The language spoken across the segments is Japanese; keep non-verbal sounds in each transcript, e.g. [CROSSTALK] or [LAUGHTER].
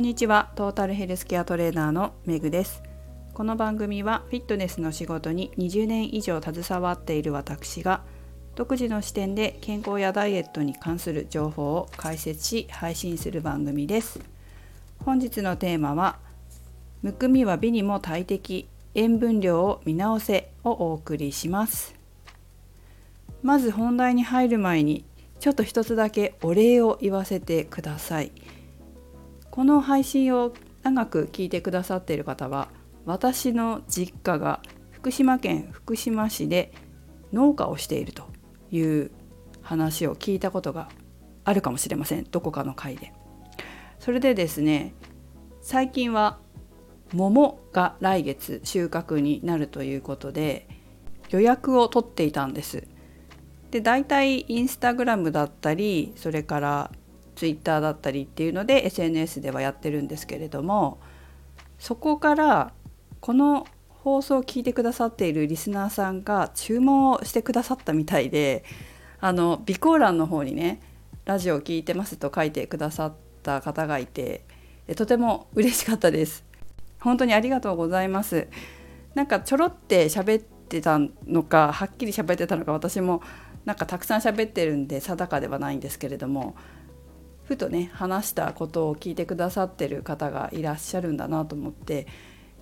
んにちは。トータルヘルスケアトレーナーのめぐです。この番組はフィットネスの仕事に20年以上携わっている私が独自の視点で健康やダイエットに関する情報を解説し配信する番組です。本日のテーマはむくみは美にも大敵塩分量を見直せをお送りします。まず本題に入る前にちょっと一つだけお礼を言わせてください。この配信を長く聞いてくださっている方は私の実家が福島県福島市で農家をしているという話を聞いたことがあるかもしれませんどこかの回で。それでですね最近は桃が来月収穫になるということで予約を取っていたんです。で大体インスタグラムだったりそれからツイッターだったりっていうので SNS ではやってるんですけれどもそこからこの放送を聞いてくださっているリスナーさんが注文をしてくださったみたいであの備考欄の方にね「ラジオを聞いてます」と書いてくださった方がいてとても嬉しかったです。本当にありがとうございます。なんかちょろって喋ってたのかはっきり喋ってたのか私もなんかたくさん喋ってるんで定かではないんですけれどもふとね話したことを聞いてくださってる方がいらっしゃるんだなと思って、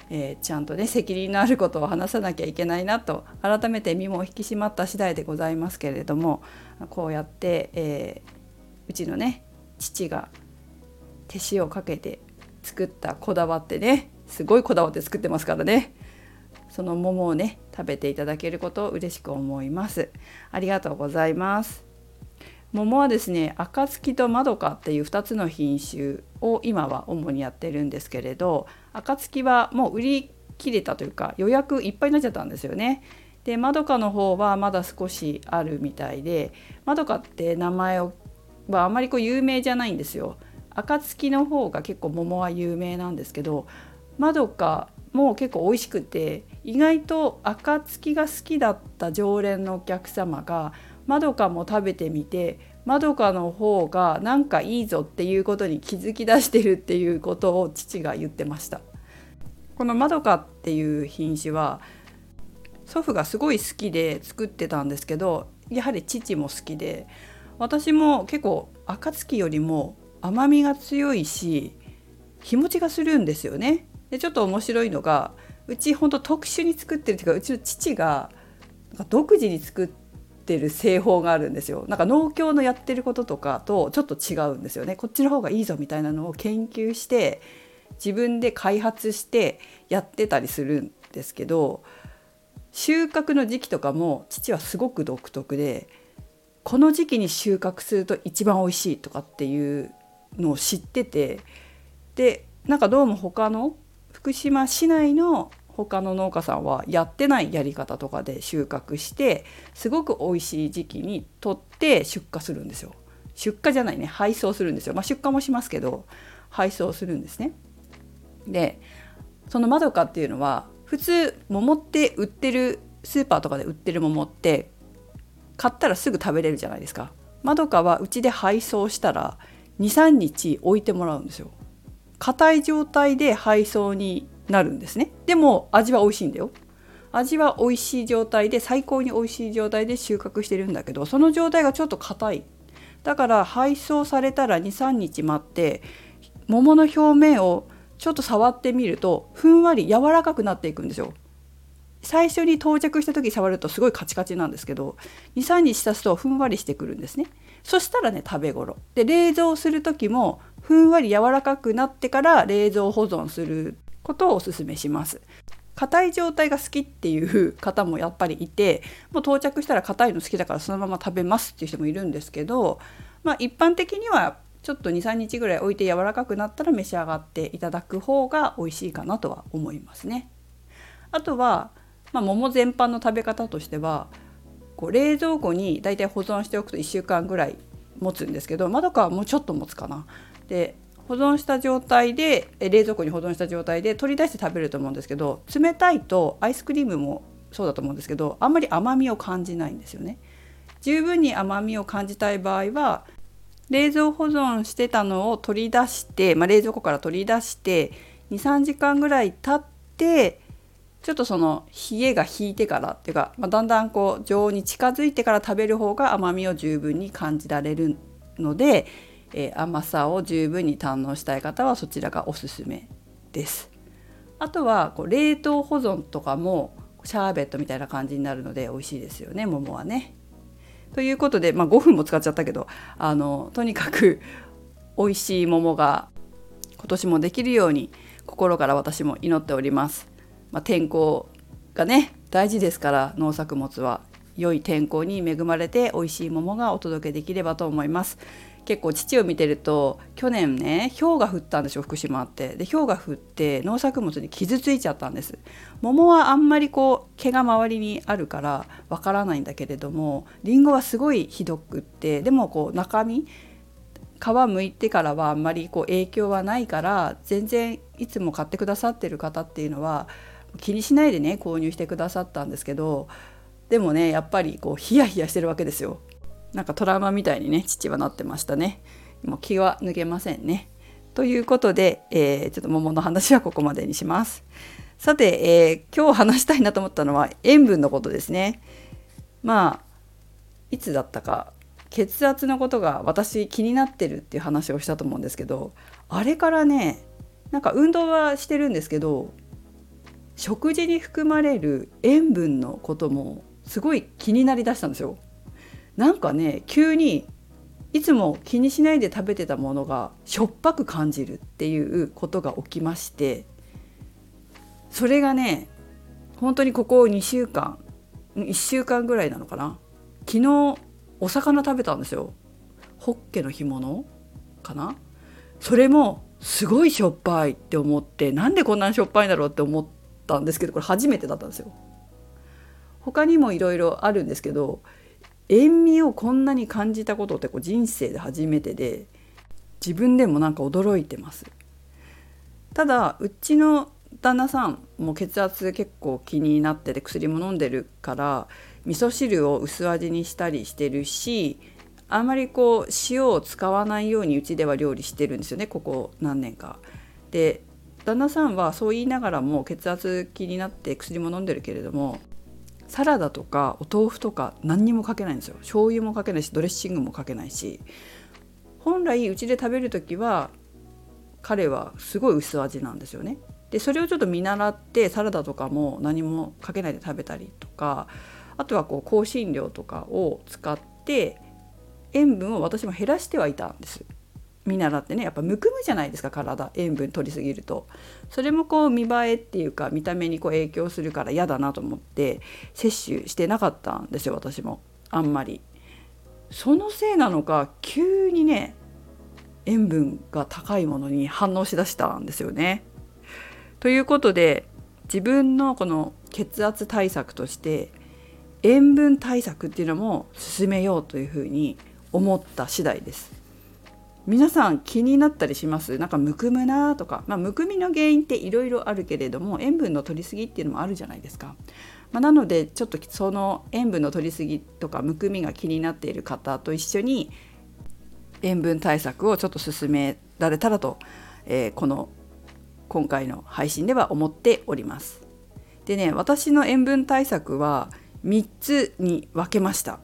えー、ちゃんとね責任のあることを話さなきゃいけないなと改めて身も引き締まった次第でございますけれどもこうやって、えー、うちのね父が手塩をかけて作ったこだわってねすごいこだわって作ってますからね。その桃をね食べていただけることを嬉しく思います。ありがとうございます。桃はですね暁とまどかっていう2つの品種を今は主にやってるんですけれど暁はもう売り切れたというか予約いっぱいになっちゃったんですよね。でまどかの方はまだ少しあるみたいでまどかって名前はあまりこう有名じゃないんですよ。暁の方が結構桃は有名なんですけどまどかも結構美味しくて意外と暁が好きだった常連のお客様がまどかも食べてみてまどかの方がなんかいいぞっていうことに気づき出してるっていうことを父が言ってました。このまどかっていう品種は祖父がすごい好きで作ってたんですけどやはり父も好きで私も結構暁よりも甘みが強いし日持ちがするんですよね。でちょっと面白いのがうちほんと特殊に作ってるっていうかうちの父が独自に作っててる製法があるんですよ。なんか農協のやってることとかとちょっと違うんですよね。こっちの方がいいぞみたいなのを研究して自分で開発してやってたりするんですけど収穫の時期とかも父はすごく独特でこの時期に収穫すると一番美味しいとかっていうのを知っててでなんかどうも他の福島市内の他の農家さんはやってないやり方とかで収穫してすごく美味しい時期に取って出荷するんですよ。出荷じゃないね配送するんですよ。まあ、出荷もしますけど配送するんですね。でそのまどかっていうのは普通桃って売ってるスーパーとかで売ってる桃って買ったらすぐ食べれるじゃないですか。まどかはうちで配送したら23日置いてもらうんですよ。硬い状態で配送になるんですね。でも味は美味しいんだよ。味は美味しい状態で最高に美味しい状態で収穫してるんだけどその状態がちょっと硬い。だから配送されたら23日待って桃の表面をちょっと触ってみるとふんわり柔らかくなっていくんですよ。最初に到着した時触るとすごいカチカチなんですけど23日経つとふんわりしてくるんですね。そしたらね食べ頃。で冷蔵する時もふんわり柔らかくなってから冷蔵保存する。ことをおすすめします硬い状態が好きっていう方もやっぱりいてもう到着したら硬いの好きだからそのまま食べますっていう人もいるんですけどまあ一般的にはちょっと23日ぐらい置いて柔らかくなったら召し上がっていただく方が美味しいかなとは思いますね。あとは、まあ、桃全般の食べ方としてはこう冷蔵庫にだいたい保存しておくと1週間ぐらい持つんですけどまどかはもうちょっと持つかな。で保存した状態で冷蔵庫に保存した状態で取り出して食べると思うんですけど冷たいとアイスクリームもそうだと思うんですけどあんまり甘みを感じないんですよね。十分に甘みを感じたい場合は冷蔵保存してたのを取り出して、まあ、冷蔵庫から取り出して23時間ぐらい経ってちょっとその冷えが引いてからっていうか、まあ、だんだんこう常温に近づいてから食べる方が甘みを十分に感じられるので、えー、甘さを十分に堪能したい方はそちらがおすすめです。あとはこう冷凍保存とかもシャーベットみたいな感じになるので美味しいですよね桃はね。ということで、まあ、5分も使っちゃったけどあのとにかく [LAUGHS] 美味しい桃が今年もできるように心から私も祈っております。まあ、天候がね大事ですから農作物は良い天候に恵まれて美味しい桃がお届けできればと思います。結構父を見てると去年ね氷が降ったんですよ福島って。で氷が降って農作物に傷ついちゃったんです。桃はあんまりこう毛が周りにあるからわからないんだけれどもりんごはすごいひどくってでもこう中身皮むいてからはあんまりこう影響はないから全然いつも買ってくださってる方っていうのは気にしないでね購入してくださったんですけどでもねやっぱりこうヒヤヒヤしてるわけですよ。なんかトラウマみたいにね父はなってましたね。もう気は抜けませんね。ということで、えー、ちょっと桃の話はここまでにします。さて、えー、今日話したいなと思ったのは塩分のことですね。まあいつだったか血圧のことが私気になってるっていう話をしたと思うんですけどあれからねなんか運動はしてるんですけど食事に含まれる塩分のこともすごい気になりだしたんですよ。なんかね急にいつも気にしないで食べてたものがしょっぱく感じるっていうことが起きましてそれがね本当にここ2週間1週間ぐらいなのかな。昨日お魚食べたんですよ。ホッケの干物かな。それもすごいしょっぱいって思ってなんでこんなにしょっぱいんだろうって思ったんですけどこれ初めてだったんですよ。他にもいろいろあるんですけど塩味をこんなに感じたことってこう人生で初めてで自分でもなんか驚いてますただうちの旦那さんも血圧結構気になってて薬も飲んでるから味噌汁を薄味にしたりしてるしあんまりこう塩を使わないようにうちでは料理してるんですよねここ何年か。で旦那さんはそう言いながらも血圧気になって薬も飲んでるけれどもサラダとかお豆腐とか何にもかけないんですよ。醤油もかけないしドレッシングもかけないし。本来うちで食べる時は彼はすごい薄味なんですよね。でそれをちょっと見習ってサラダとかも何もかけないで食べたりとかあとはこう香辛料とかを使って塩分を私も減らしてはいたんです。見習ってねやっぱむくむじゃないですか体塩分取りすぎるとそれもこう見栄えっていうか見た目にこう影響するから嫌だなと思って摂取してなかったんですよ私もあんまりそのせいなのか急にね塩分が高いものに反応しだしたんですよね。ということで自分のこの血圧対策として塩分対策っていうのも進めようというふうに思った次第です。皆さん気になったりします？なんかむくむなとか、まあ、むくみの原因っていろいろあるけれども塩分の取りすぎっていうのもあるじゃないですか。まあ、なのでちょっとその塩分の取りすぎとかむくみが気になっている方と一緒に塩分対策をちょっと進められたらと、えー、この今回の配信では思っております。でね私の塩分対策は3つに分けました。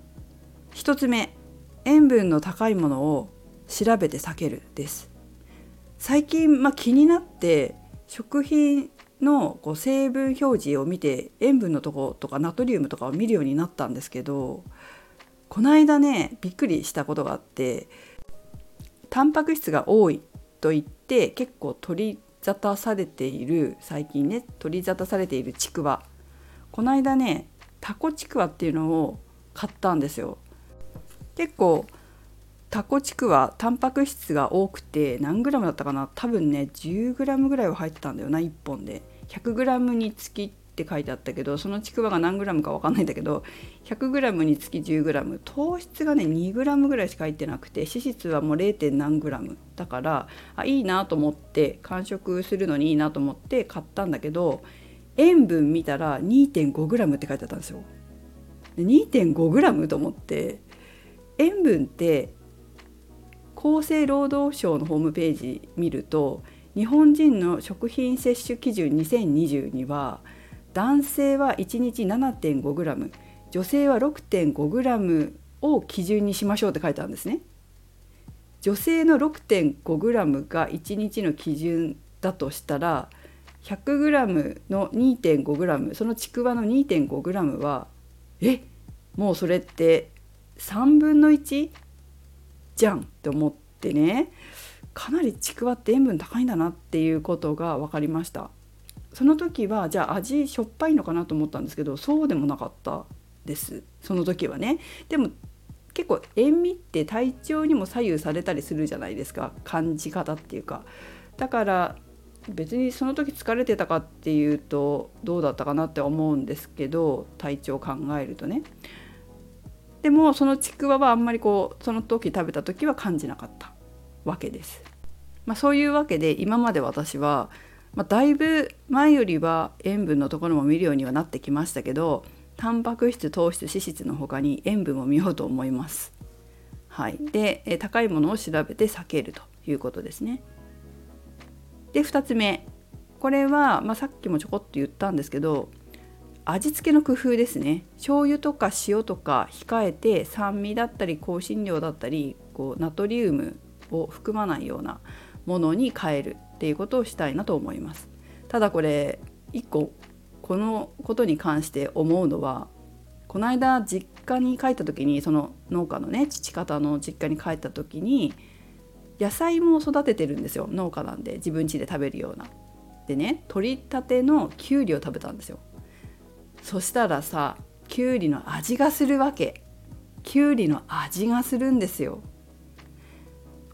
1つ目塩分の高いものを調べて避けるです。最近、まあ、気になって食品のこう成分表示を見て塩分のとことかナトリウムとかを見るようになったんですけどこの間ねびっくりしたことがあってタンパク質が多いと言って結構取り沙汰されている最近ね取り沙汰されているちくわ。この間ねタコちくわっていうのを買ったんですよ。結構タコチクはタンパク質が多くて何グラムだったかな？多分ね10グラムぐらいは入ってたんだよな1本で100グラムにつきって書いてあったけどそのちくわが何グラムか分かんないんだけど100グラムにつき10グラム糖質がね2グラムぐらいしか入ってなくて脂質はもう 0. 何グラムだからあいいなと思って完食するのにいいなと思って買ったんだけど塩分見たら 2.5g って書いてあったんですよ。2.5g と思って塩分って厚生労働省のホームページ見ると日本人の食品摂取基準2022は男性は1日 7.5g 女性は 6.5g を基準にしましょうって書いてあるんですね。女性の 6.5g が1日の基準だとしたら 100g の 2.5g そのちくわの 2.5g はえもうそれって3分の1じゃんって思ってねかなりちくわって塩分高いんだなっていうことが分かりました。その時はじゃあ味しょっぱいのかなと思ったんですけどそうでもなかったです。その時はね。でも結構塩味って体調にも左右されたりするじゃないですか。感じ方っていうか。だから別にその時疲れてたかっていうとどうだったかなって思うんですけど体調考えるとね。でもそのちくわはあんまりこうその時食べた時は感じなかったわけです。まあ、そういうわけで今まで私は、まあ、だいぶ前よりは塩分のところも見るようにはなってきましたけどタンパク質糖質脂質の他に塩分も見ようと思います。はい、で高いものを調べて避けるということですね。で2つ目これは、まあ、さっきもちょこっと言ったんですけど味付けの工夫ですね醤油とか塩とか控えて酸味だったり香辛料だったりこうナトリウムを含まないようなものに変えるっていうことをしたいなと思いますただこれ1個このことに関して思うのはこの間実家に帰った時にその農家のね父方の実家に帰った時に野菜も育ててるんですよ農家なんで自分家で食べるような。でね取りたてのきゅうりを食べたんですよ。そしたらさきゅうりの味がするわけ。きゅうりの味がするんですよ。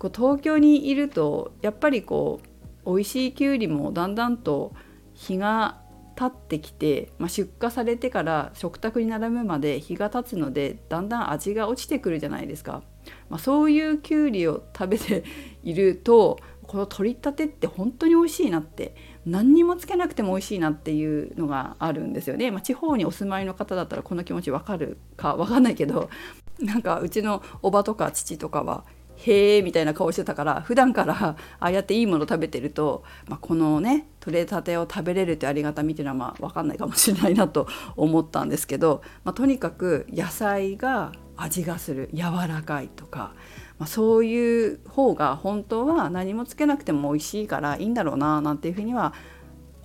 こう東京にいるとやっぱりこう美味しいきゅうりもだんだんと日が経ってきて、まあ、出荷されてから食卓に並ぶまで日が経つのでだんだん味が落ちてくるじゃないですか、まあ、そういうきゅうりを食べているとこの取りたてって本当に美味しいなって何にもつけなくても美味しいなっていうのがあるんですよね。まあ、地方にお住まいの方だったらこの気持ちわかるかわかんないけど [LAUGHS] なんかうちのおばとか父とかはへえみたいな顔してたから普段からああやっていいもの食べてると、まあ、このね取れたてを食べれるってありがたみっていうのはまあ分かんないかもしれないなと思ったんですけど、まあ、とにかく野菜が味がする柔らかいとかまあ、そういう方が本当は何もつけなくても美味しいからいいんだろうななんていうふうには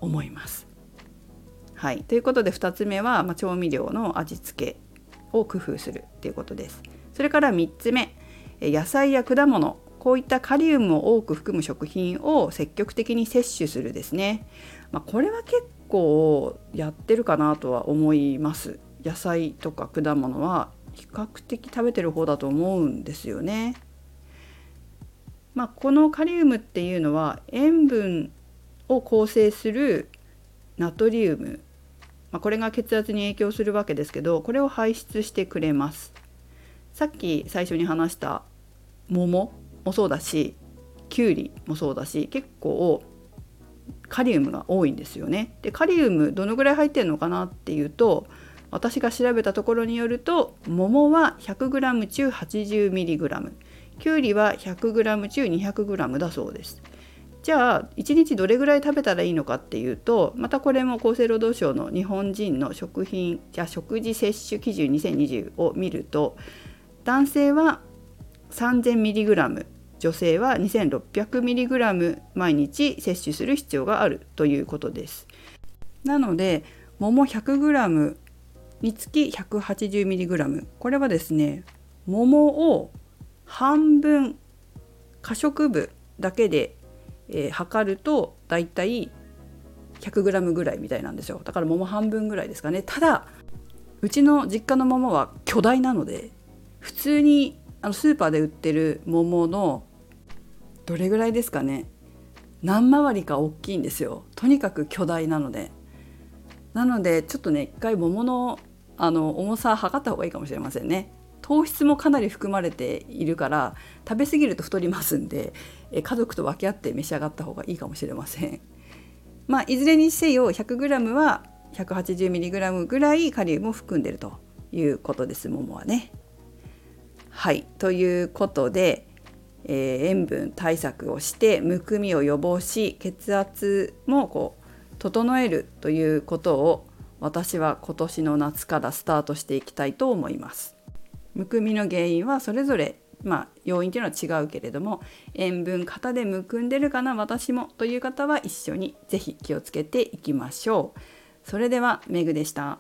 思います。はい、ということで2つ目は、まあ、調味料の味付けを工夫するっていうことです。それから3つ目野菜や果物こういったカリウムを多く含む食品を積極的に摂取するですね。まあ、これは結構やってるかなとは思います。野菜とか果物は比較的食べてる方だと思うんですよね。まあ、このカリウムっていうのは塩分を構成するナトリウム、まあ、これが血圧に影響するわけですけどこれを排出してくれます。さっき最初に話した桃もそうだしきゅうりもそうだし結構カリウムが多いんですよね。でカリウムどのぐらい入ってるのかなっていうと私が調べたところによると桃は 100g 中 80mg きゅうりは 100g 中 200g だそうです。じゃあ1日どれぐらい食べたらいいのかっていうとまたこれも厚生労働省の日本人の食品じゃ食事摂取基準2020を見ると男性は 3000mg 女性は 2600mg 毎日摂取する必要があるということです。なので桃 100g につき 180mg これはですね桃を半分可食部だけで、えー、測るとだいたい 100g ぐらいみたいなんですよ。だから桃半分ぐらいですかね。ただうちの実家の桃は巨大なので普通にあのスーパーで売ってる桃のどれぐらいですかね。何回りか大きいんですよ。とにかく巨大なので。なのでちょっとね一回桃のあの重さ測った方がいいかもしれませんね。糖質もかなり含まれているから食べ過ぎると太りますんで家族と分け合って召し上がった方がいいかもしれません。まあ、いずれにせよ 100g は 180mg ぐらいカリウムを含んでいるということです桃はね。はいということでえー、塩分対策をしてむくみを予防し血圧もこう整えるということを私は今年の夏からスタートしていきたいと思います。むくみの原因はそれぞれまあ、要因というのは違うけれども塩分型でむくんでるかな私もという方は一緒に是非気をつけていきましょう。それではメグでした。